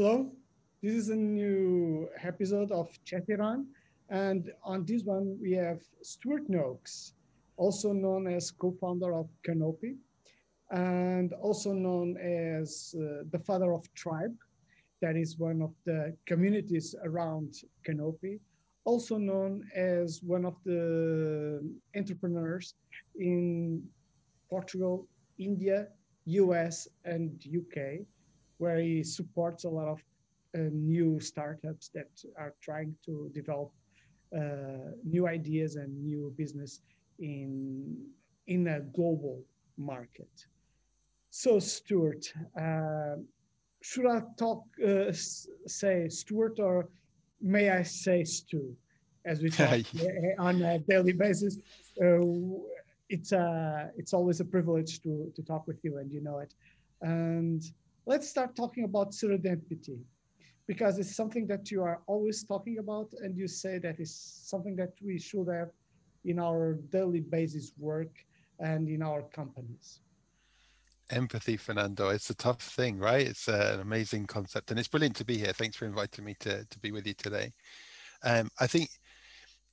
Hello, this is a new episode of Chatiran. And on this one, we have Stuart Noakes, also known as co-founder of Canopy, and also known as uh, the father of Tribe. That is one of the communities around Canopy, also known as one of the entrepreneurs in Portugal, India, US, and UK, where he supports a lot of uh, new startups that are trying to develop uh, new ideas and new business in in a global market. So, Stuart, uh, should I talk uh, say Stuart or may I say Stu, as we talk on a daily basis? Uh, it's uh, it's always a privilege to to talk with you, and you know it. And let's start talking about serendipity because it's something that you are always talking about and you say that is something that we should have in our daily basis work and in our companies. Empathy fernando it's a tough thing right? It's an amazing concept and it's brilliant to be here. Thanks for inviting me to, to be with you today. Um, i think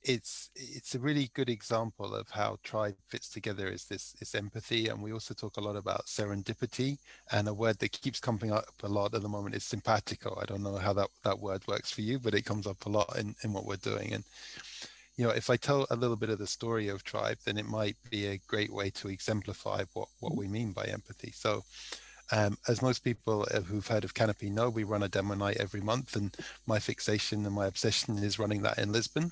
it's it's a really good example of how tribe fits together is this is empathy and we also talk a lot about serendipity and a word that keeps coming up a lot at the moment is simpatico i don't know how that that word works for you but it comes up a lot in, in what we're doing and you know if i tell a little bit of the story of tribe then it might be a great way to exemplify what what we mean by empathy so um, as most people who've heard of Canopy know, we run a demo night every month, and my fixation and my obsession is running that in Lisbon.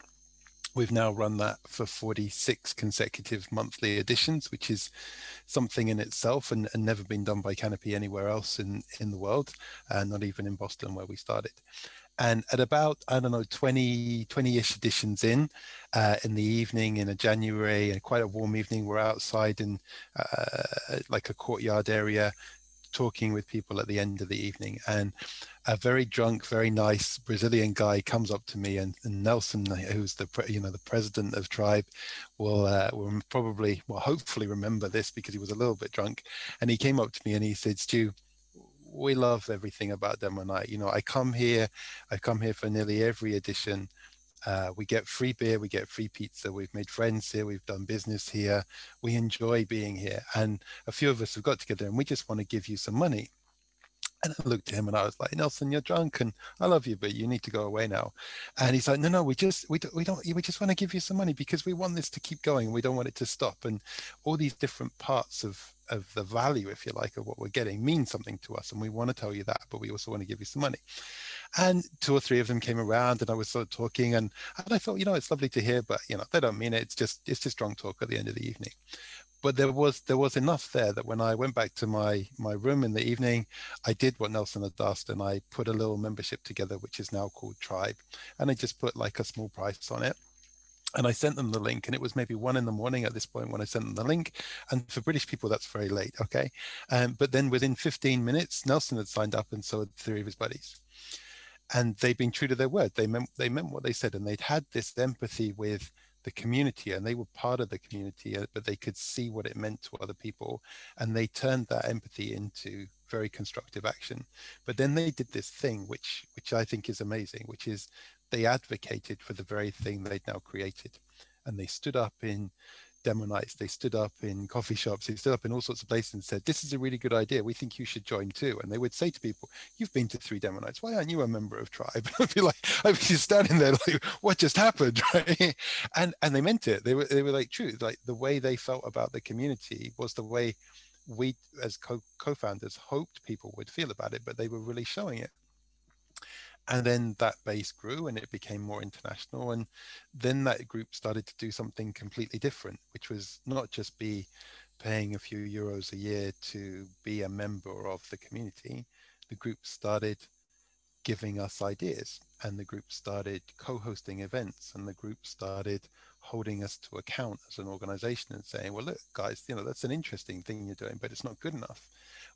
We've now run that for 46 consecutive monthly editions, which is something in itself and, and never been done by Canopy anywhere else in, in the world, uh, not even in Boston where we started. And at about, I don't know, 20, 20-ish editions in, uh, in the evening in a January and quite a warm evening, we're outside in uh, like a courtyard area talking with people at the end of the evening. And a very drunk, very nice Brazilian guy comes up to me, and, and Nelson, who's the you know the president of Tribe, will uh, will probably, well, hopefully remember this because he was a little bit drunk, and he came up to me and he said, "Stu, we love everything about Demo Night. You know, I come here, I come here for nearly every edition." Uh, we get free beer, we get free pizza. We've made friends here, we've done business here. We enjoy being here. And a few of us have got together and we just want to give you some money. And I looked at him and I was like, Nelson, you're drunk and I love you, but you need to go away now. And he's like, no, no, we just, we don't, we don't, we just want to give you some money because we want this to keep going. We don't want it to stop. And all these different parts of, of the value, if you like, of what we're getting mean something to us. And we want to tell you that, but we also want to give you some money. And two or three of them came around and I was sort of talking and, and I thought, you know, it's lovely to hear, but you know, they don't mean it. It's just, it's just drunk talk at the end of the evening but there was there was enough there that when I went back to my my room in the evening, I did what Nelson had asked, and I put a little membership together, which is now called Tribe, and I just put like a small price on it. And I sent them the link, and it was maybe one in the morning at this point when I sent them the link. And for British people, that's very late, okay? Um, but then within 15 minutes, Nelson had signed up, and so had three of his buddies and they've been true to their word. They meant they meant what they said, and they'd had this empathy with the community and they were part of the community uh, but they could see what it meant to other people and they turned that empathy into very constructive action but then they did this thing which which i think is amazing which is they advocated for the very thing they'd now created and they stood up in demo nights. They stood up in coffee shops. They stood up in all sorts of places and said, "This is a really good idea. We think you should join too." And they would say to people, "You've been to three demo nights. Why aren't you a member of Tribe?" I'd be like, I'd be standing there like, "What just happened?" And and they meant it. They were they were like true. Like the way they felt about the community was the way we as co- co-founders hoped people would feel about it, but they were really showing it and then that base grew and it became more international and then that group started to do something completely different which was not just be paying a few euros a year to be a member of the community. The group started giving us ideas and the group started co-hosting events and the group started holding us to account as an organization and saying well look guys you know that's an interesting thing you're doing but it's not good enough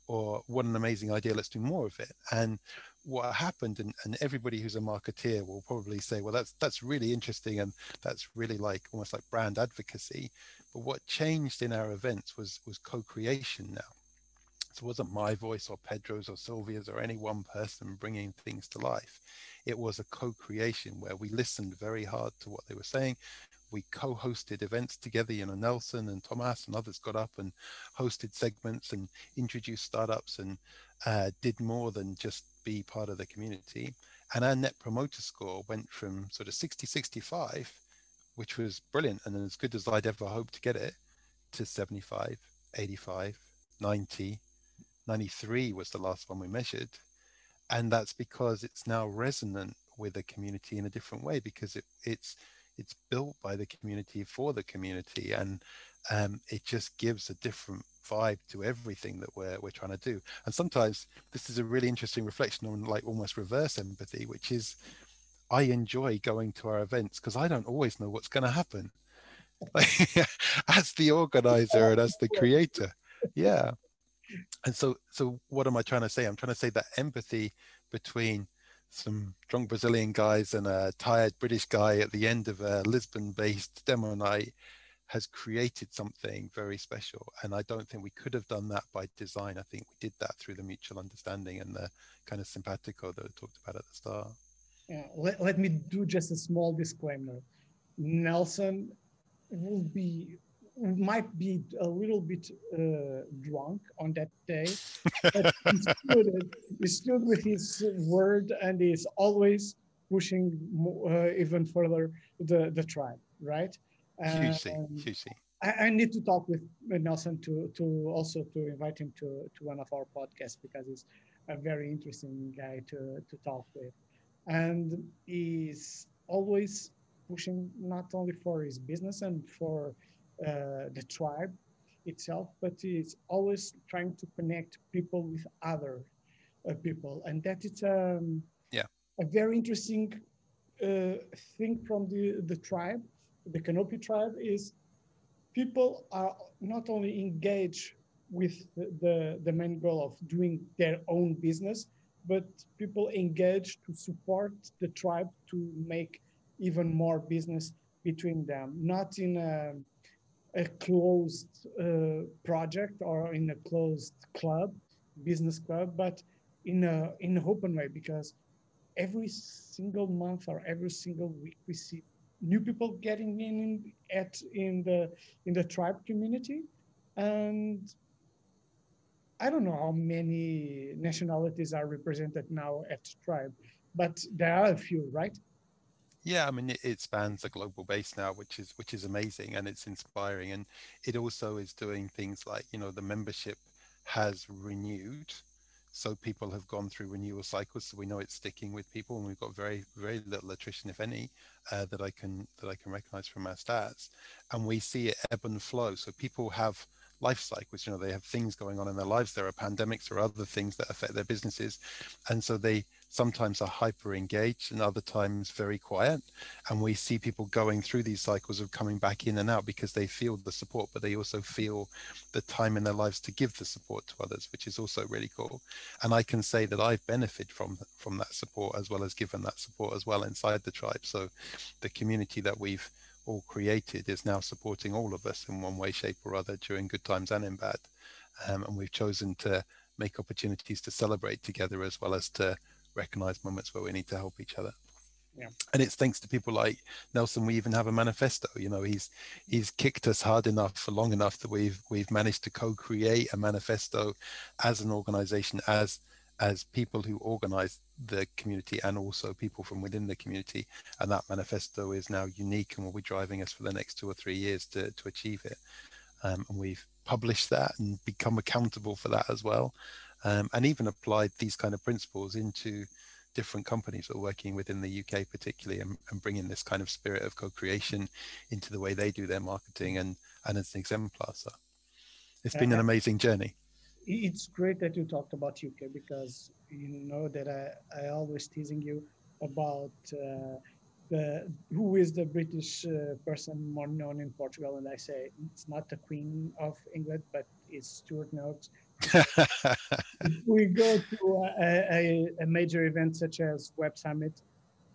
or what an amazing idea let's do more of it and what happened and, and everybody who's a marketeer will probably say well that's that's really interesting and that's really like almost like brand advocacy but what changed in our events was was co-creation now So it wasn't my voice or Pedro's or Sylvia's or any one person bringing things to life. It was a co-creation where we listened very hard to what they were saying. We co-hosted events together. You know, Nelson and Thomas and others got up and hosted segments and introduced startups and uh, did more than just be part of the community. And our net promoter score went from sort of 60, 65, which was brilliant and as good as I'd ever hoped to get it, to 75, 85, 90, 93 was the last one we measured. And that's because it's now resonant with the community in a different way because it, it's it's built by the community for the community and um, it just gives a different vibe to everything that we're we're trying to do. And sometimes this is a really interesting reflection on like almost reverse empathy, which is I enjoy going to our events because I don't always know what's going to happen. as the organizer and as the creator, yeah. And so, so what am I trying to say? I'm trying to say that empathy between some drunk Brazilian guys and a tired British guy at the end of a Lisbon-based demo night has created something very special. And I don't think we could have done that by design. I think we did that through the mutual understanding and the kind of simpatico that I talked about at the start. Yeah, let, let me do just a small disclaimer. Nelson will be might be a little bit uh, drunk on that day, but he stood, he stood with his word and is always pushing uh, even further the, the tribe, right? Hugely, hugely. I, I, need to talk with Nelson to to also to invite him to to one of our podcasts because he's a very interesting guy to to talk with, and he's always pushing not only for his business and for the tribe itself, but it's always trying to connect people with other uh, people, and that is um, yeah. a very interesting uh, thing from the the tribe the Canopy tribe is people are not only engaged with the, the, the, main goal of doing their own business, but people engage to support the tribe to make even more business between them, not in a, a closed uh, project or in a closed club, business club, but in a in an open way because every single month or every single week we see new people getting in at in the in the tribe community. And i don't know how many nationalities are represented now at tribe but there are a few right yeah i mean it, it spans a global base now which is which is amazing and it's inspiring and it also is doing things like you know the membership has renewed so people have gone through renewal cycles so we know it's sticking with people and we've got very very little attrition if any uh, that i can that i can recognize from our stats and we see it ebb and flow. So people have life cycles you know they have things going on in their lives there are pandemics or other things that affect their businesses and so they sometimes are hyper engaged and other times very quiet. And we see people going through these cycles of coming back in and out because they feel the support, but they also feel the time in their lives to give the support to others, which is also really cool. And I can say that I've benefited from from that support as well as given that support as well inside the tribe. So the community that we've all created is now supporting all of us in one way, shape, or other during good times and in bad. Um, and we've chosen to make opportunities to celebrate together as well as to recognize moments where we need to help each other. Yeah. And it's thanks to people like Nelson. We even have a manifesto. You know, he's he's kicked us hard enough for long enough that we've we've managed to co-create a manifesto as an organization, as as people who organize the community and also people from within the community. And that manifesto is now unique and will be driving us for the next two or three years to to achieve it. Um, and we've published that and become accountable for that as well um, and even applied these kind of principles into different companies that are working within the UK particularly and, and bringing this kind of spirit of co-creation into the way they do their marketing and and as an exemplar so it's been an amazing journey. it's great that you talked about UK because you know that I, I always teasing you about uh, the who is the British uh, person more known in Portugal and I say it's not the Queen of England but it's Stuart Noakes we go to a, a, a, major event such as Web Summit,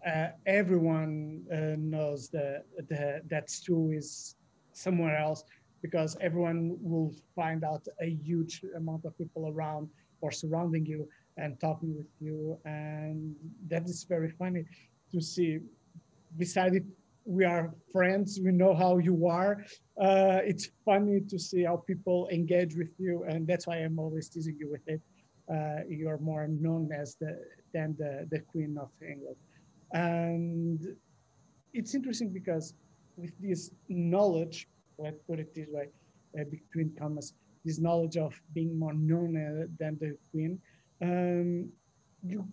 uh, everyone uh, knows that the, that Stu is somewhere else. because everyone will find out a huge amount of people around or surrounding you and talking with you. And that is very funny to see. Besides it, we are friends, we know how you are. Uh, it's funny to see how people engage with you. And that's why I'm always teasing you with it. Uh, you're more known as the than the, the Queen of England. And it's interesting because with this knowledge, let's put it this way, uh, between commas, this knowledge of being more known uh, than the Queen, um, you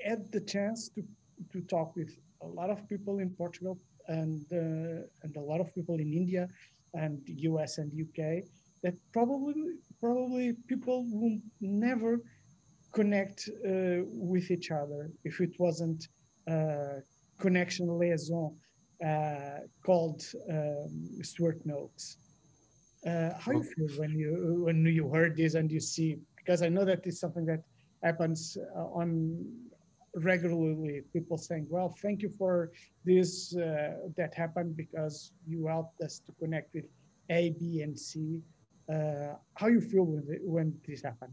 had the chance to, to talk with a lot of people in Portugal and, uh, and a lot of people in India and US and UK that probably probably people will never connect uh, with each other if it wasn't uh, connection liaison uh, called um, Stuart Noakes. Uh, how you feel when you when you heard this and you see because I know that is something that happens on regularly people saying well thank you for this uh, that happened because you helped us to connect with a b and c uh, how you feel when, when this happened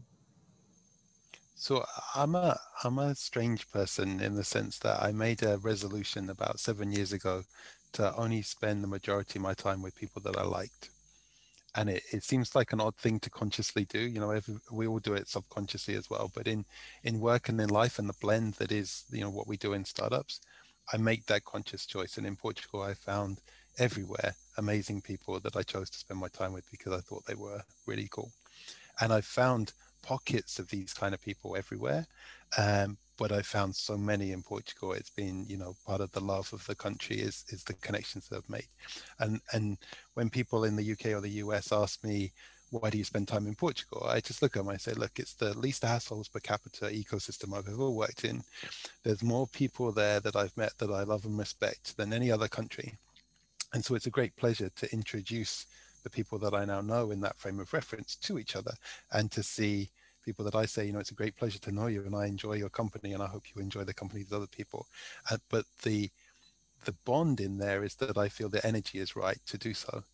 so I'm a I'm a strange person in the sense that I made a resolution about seven years ago to only spend the majority of my time with people that I liked. And it, it seems like an odd thing to consciously do. You know, we all do it subconsciously as well. But in in work and in life and the blend that is, you know, what we do in startups, I make that conscious choice. And in Portugal, I found everywhere amazing people that I chose to spend my time with because I thought they were really cool. And I found pockets of these kind of people everywhere. Um, but I found so many in Portugal. It's been, you know, part of the love of the country is is the connections that I've made. And and when people in the UK or the US ask me, why do you spend time in Portugal? I just look at them. I say, look, it's the least assholes per capita ecosystem I've ever worked in. There's more people there that I've met that I love and respect than any other country. And so it's a great pleasure to introduce the people that I now know in that frame of reference to each other and to see people that I say, you know, it's a great pleasure to know you and I enjoy your company and I hope you enjoy the company of other people. Uh, but the the bond in there is that I feel the energy is right to do so.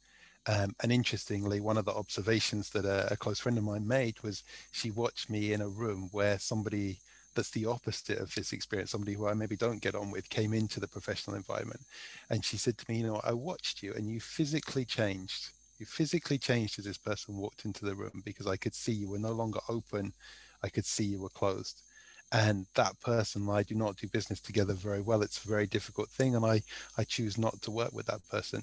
Um, and interestingly, one of the observations that a, a, close friend of mine made was she watched me in a room where somebody that's the opposite of this experience, somebody who I maybe don't get on with, came into the professional environment. And she said to me, You know, I watched you and you physically changed you physically changed as this person walked into the room because I could see you were no longer open. I could see you were closed. And that person, I do not do business together very well. It's a very difficult thing. And I, I choose not to work with that person.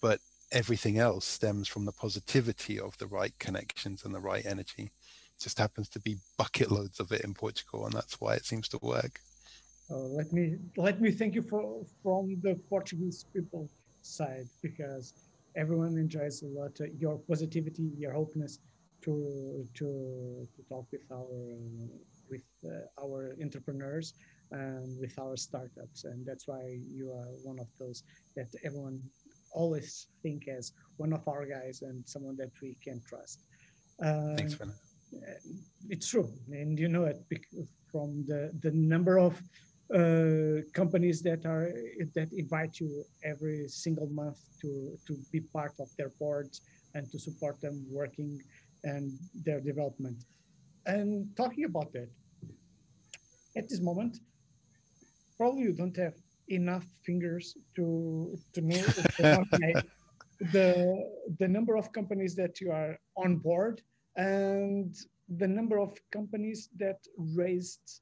But everything else stems from the positivity of the right connections and the right energy. Just happens to be bucket loads of it in Portugal. And that's why it seems to work. Uh, let me let me thank you for from the Portuguese people side because everyone enjoys a lot uh, your positivity, your openness to to to talk with our uh, with uh, our entrepreneurs and with our startups, and that's why you are one of those that everyone always think as one of our guys and someone that we can trust. Thanks, Fernando. It's true, and you know it from the the number of uh, companies that are that invite you every single month to to be part of their boards and to support them working and their development. And talking about that, at this moment, probably you don't have enough fingers to to know the the number of companies that you are on board and the number of companies that raised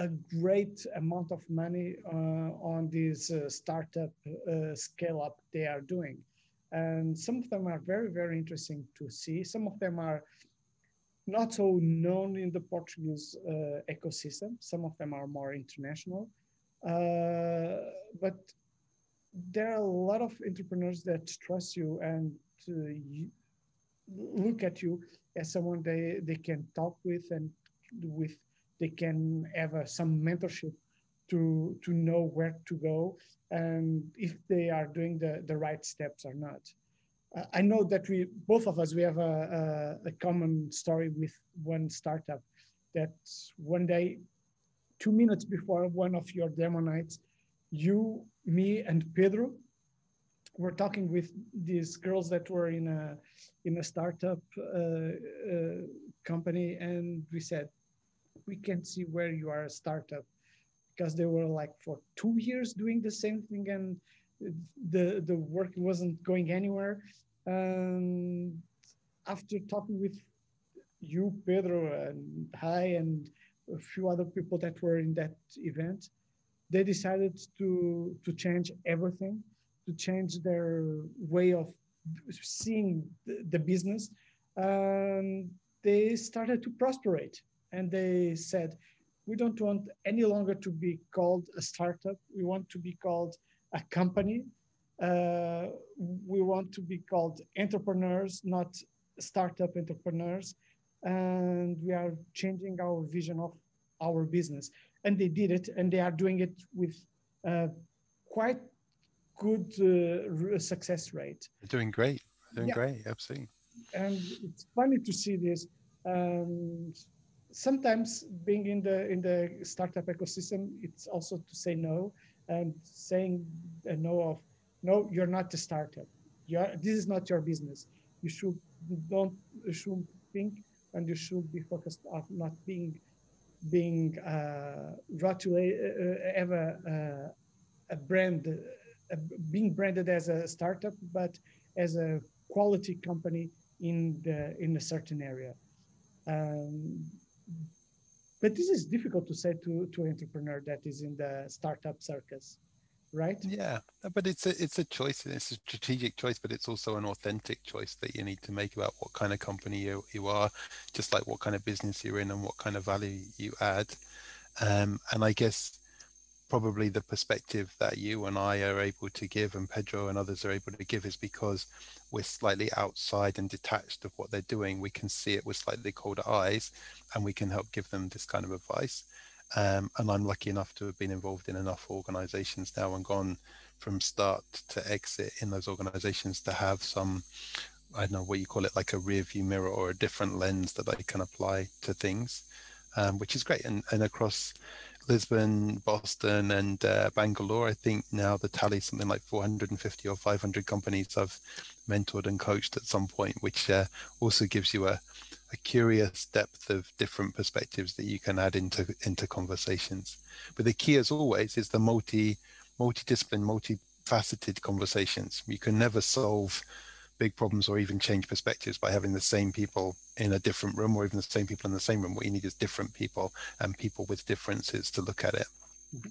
a great amount of money uh, on this uh, startup uh, scale up they are doing. And some of them are very, very interesting to see. Some of them are not so known in the Portuguese uh, ecosystem. Some of them are more international. Uh, but there are a lot of entrepreneurs that trust you and you look at you as someone they, they can talk with and with they can have uh, some mentorship to to know where to go and if they are doing the the right steps or not. Uh, I know that we both of us we have a, a, a common story with one startup that one day, two minutes before one of your demo nights, you, me, and Pedro, were talking with these girls that were in a in a startup uh, uh, company, and we said we can see where you are a startup because they were like for two years doing the same thing and the the work wasn't going anywhere. Um, after talking with you, Pedro, and hi and a few other people that were in that event, they decided to to change everything, to change their way of seeing the, the business. Um, they started to prosperate, and they said, "We don't want any longer to be called a startup. We want to be called a company. Uh, we want to be called entrepreneurs, not startup entrepreneurs." And we are changing our vision of our business and they did it and they are doing it with uh, quite good uh, success rate They're doing great They're doing yeah. great absolutely and it's funny to see this um, sometimes being in the in the startup ecosystem it's also to say no and saying no of no you're not a startup you're, this is not your business you should don't you should think and you should be focused on not being being uh, rotulated, uh, have a, a brand, uh, being branded as a startup, but as a quality company in the in a certain area. Um, but this is difficult to say to to entrepreneur that is in the startup circus right? Yeah but it's a it's a choice and it's a strategic choice but it's also an authentic choice that you need to make about what kind of company you, you are just like what kind of business you're in and what kind of value you add. Um, and i guess probably the perspective that you and i are able to give and pedro and others are able to give is because we're slightly outside and detached of what they're doing we can see it with slightly colder eyes and we can help give them this kind of advice um, and I'm lucky enough to have been involved in enough organizations now and gone from start to exit in those organizations to have some, I don't know what you call it, like a rear view mirror or a different lens that I can apply to things, um, which is great. And, and across Lisbon, Boston, and uh, Bangalore, I think now the tally something like 450 or 500 companies I've mentored and coached at some point, which uh, also gives you a, a curious depth of different perspectives that you can add into into conversations. But the key, as always, is the multi multidiscipline, multifaceted conversations. You can never solve big problems or even change perspectives by having the same people in a different room or even the same people in the same room. What you need is different people and people with differences to look at it. Mm-hmm.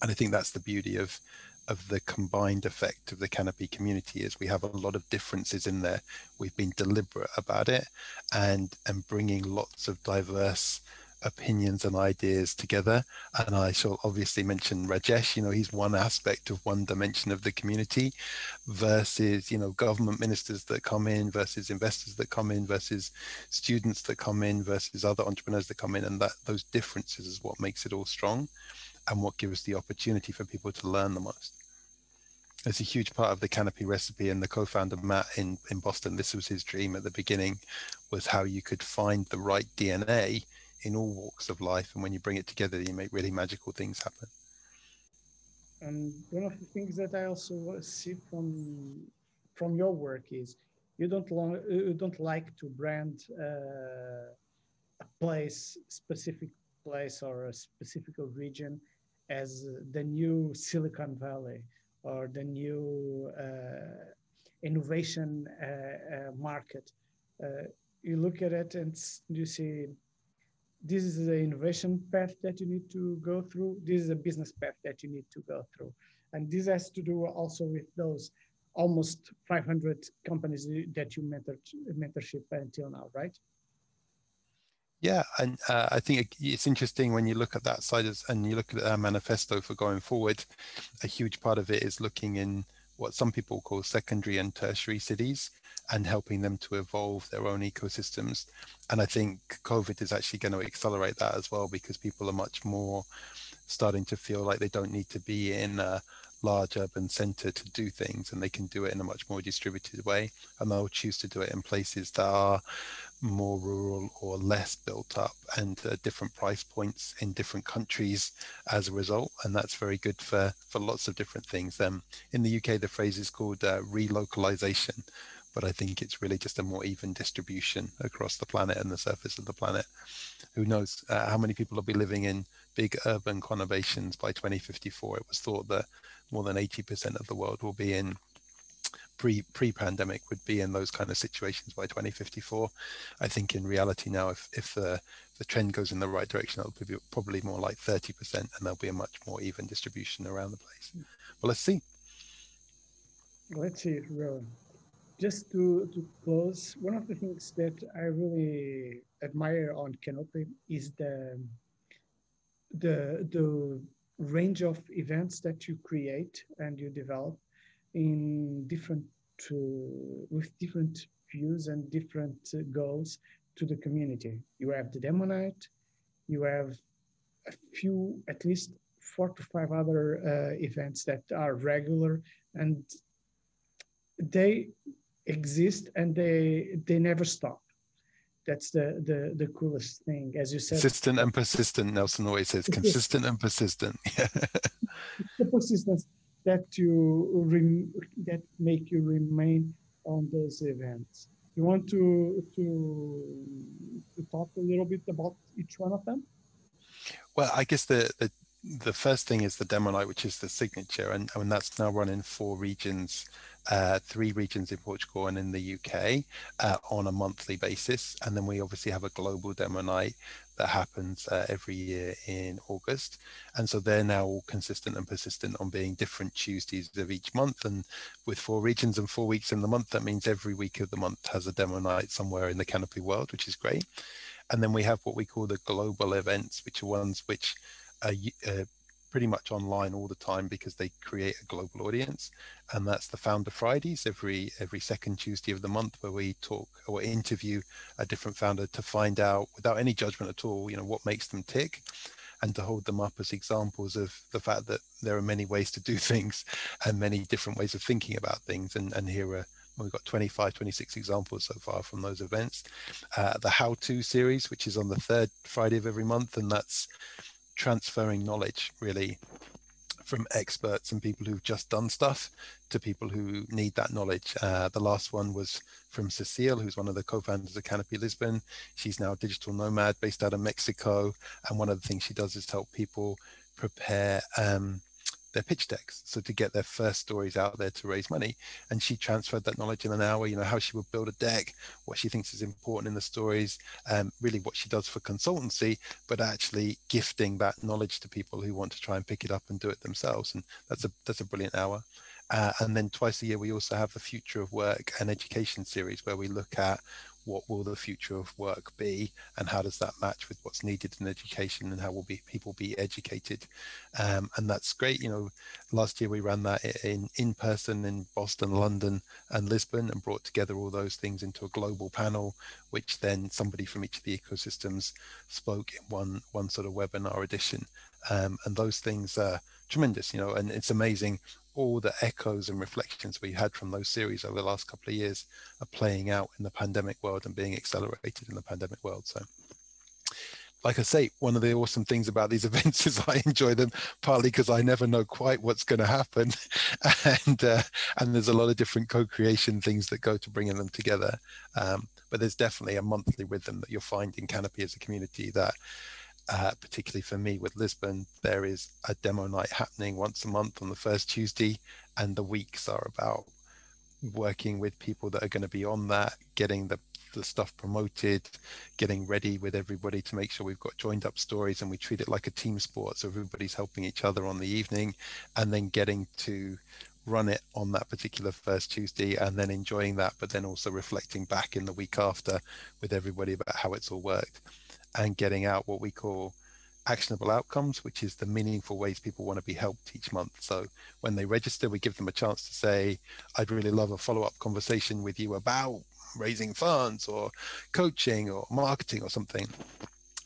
And I think that's the beauty of of the combined effect of the canopy community is we have a lot of differences in there we've been deliberate about it and and bringing lots of diverse opinions and ideas together and i shall obviously mention rajesh you know he's one aspect of one dimension of the community versus you know government ministers that come in versus investors that come in versus students that come in versus other entrepreneurs that come in and that those differences is what makes it all strong and what gives the opportunity for people to learn the most. It's a huge part of the canopy recipe and the co-founder Matt in, in Boston, this was his dream at the beginning, was how you could find the right DNA in all walks of life. And when you bring it together, you make really magical things happen. And one of the things that I also see from from your work is you don't long, you don't like to brand uh, a place, specific place or a specific region as the new Silicon Valley or the new uh, innovation uh, uh, market. you look at it and you see this is the innovation path that you need to go through. This is a business path that you need to go through. And this has to do also with those almost 500 companies that you mentored, mentorship until now, right? Yeah, and uh, I think it's interesting when you look at that side of, and you look at our manifesto for going forward. A huge part of it is looking in what some people call secondary and tertiary cities and helping them to evolve their own ecosystems. And I think COVID is actually going to accelerate that as well because people are much more starting to feel like they don't need to be in a large urban center to do things and they can do it in a much more distributed way. And they'll choose to do it in places that are more rural or less built up and uh, different price points in different countries as a result. And that's very good for for lots of different things. Um, in the uk the phrase is called uh, relocalization but i think it's really just a more even distribution across the planet and the surface of the planet who knows uh, how many people will be living in big urban conurbations by 2054 it was thought that more than 80% of the world will be in pre pre pandemic would be in those kind of situations by 2054. I think in reality now, if if the the trend goes in the right direction, it'll be probably more like 30%, and there'll be a much more even distribution around the place. But let's see. Let's see, Rowan. Just to, to close, one of the things that I really admire on Canopy is the the the range of events that you create and you develop in different uh, with different views and different uh, goals to the community. You have the demo night, you have a few, at least four to five other uh, events that are regular and they exist and they they never stop that's the the the coolest thing as you said consistent and persistent nelson always says consistent and persistent the persistence that you rem- that make you remain on those events. You want to to to talk a little bit about each one of them? Well, I guess the the, the first thing is the demo night, which is the signature, and, and that's now run in four regions uh, three regions in Portugal and in the UK uh, on a monthly basis. And then we obviously have a global demo night that happens uh, every year in August. And so they're now all consistent and persistent on being different Tuesdays of each month. And with four regions and four weeks in the month, that means every week of the month has a demo night somewhere in the Canopy world, which is great. And then we have what we call the global events, which are ones which are uh, pretty much online all the time because they create a global audience and that's the founder fridays every every second tuesday of the month where we talk or interview a different founder to find out without any judgment at all you know what makes them tick and to hold them up as examples of the fact that there are many ways to do things and many different ways of thinking about things. And and here are we've got 25 26 examples so far from those events. Uh, the how to series which is on the third friday of every month and that's transferring knowledge really from experts and people who've just done stuff to people who need that knowledge. Uh, the last one was from Cecile, who's one of the co-founders of Canopy Lisbon. She's now a digital nomad based out of Mexico, and one of the things she does is help people prepare um, their pitch decks. So to get their first stories out there to raise money. And she transferred that knowledge in an hour, you know, how she would build a deck, what she thinks is important in the stories, um, really what she does for consultancy, but actually gifting that knowledge to people who want to try and pick it up and do it themselves. And that's a that's a brilliant hour. Uh, and then twice a year, we also have the Future of Work and Education series where we look at what will the future of work be and how does that match with what's needed in education and how will be people be educated? Um, and that's great you know last year we ran that in in person in boston london and lisbon and brought together all those things into a global panel which then somebody from each of the ecosystems spoke in one one sort of webinar edition. Um, and those things are tremendous you know and it's amazing all the echoes and reflections we had from those series over the last couple of years are playing out in the pandemic world and being accelerated in the pandemic world. So, like I say, one of the awesome things about these events is I enjoy them partly because I never know quite what's going to happen, and uh, and there's a lot of different co-creation things that go to bringing them together. Um, but there's definitely a monthly rhythm that you'll find in Canopy as a community that uh, particularly for me with Lisbon, there is a demo night happening once a month on the first Tuesday, and the weeks are about working with people that are going to be on that, getting the, the stuff promoted, getting ready with everybody to make sure we've got joined up stories and we treat it like a team sport. So everybody's helping each other on the evening, and then getting to run it on that particular first Tuesday and then enjoying that, but then also reflecting back in the week after with everybody about how it's all worked and getting out what we call actionable outcomes, which is the meaningful ways people want to be helped each month. So when they register, we give them a chance to say, I'd really love a follow up conversation with you about raising funds or coaching or marketing or something.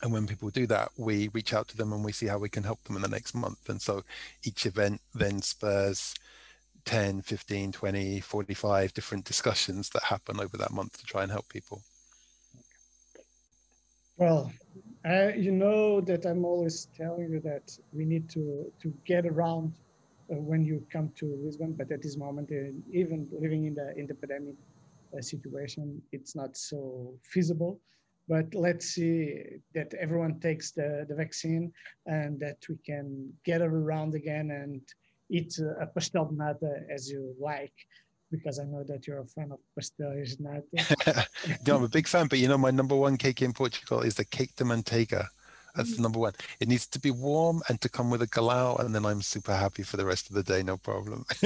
and when people do that we reach out to them and we see how we can help them in the next month and so each event then spurs 10 15 20 45 different discussions that happen over that month to try and help people well uh, you know that i'm always telling you that we need to to get around uh, when you come to lisbon but at this moment uh, even living in the in the pandemic uh, situation it's not so feasible. But let's see that everyone takes the, the vaccine and that we can get around again and eat a pastel de nata as you like because I know that you're a fan of pastel de nata. no, I'm a big fan, but you know, my number one cake in Portugal is the cake de manteiga. That's the mm. number one. It needs to be warm and to come with a galão, and then I'm super happy for the rest of the day, no problem.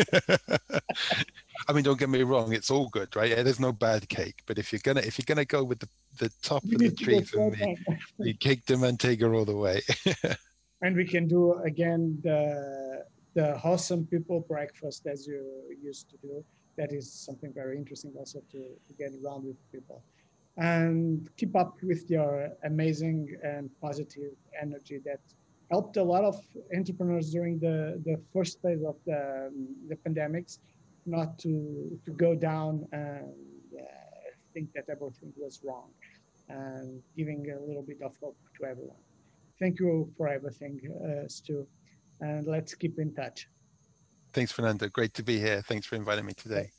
I mean, don't get me wrong, it's all good, right? There's no bad cake, but if you're gonna if you're gonna go with the, the top you of the tree for me, the cake de manteiga all the way. and we can do again the the awesome people breakfast as you used to do. That is something very interesting also to, to get around with people and keep up with your amazing and positive energy that helped a lot of entrepreneurs during the, the first phase of the, the pandemics not to, to go down and uh, think that everything was wrong and giving a little bit of hope to everyone. Thank you for everything, uh, Stu, and let's keep in touch. Thanks, Fernando. Great to be here. Thanks for inviting me today.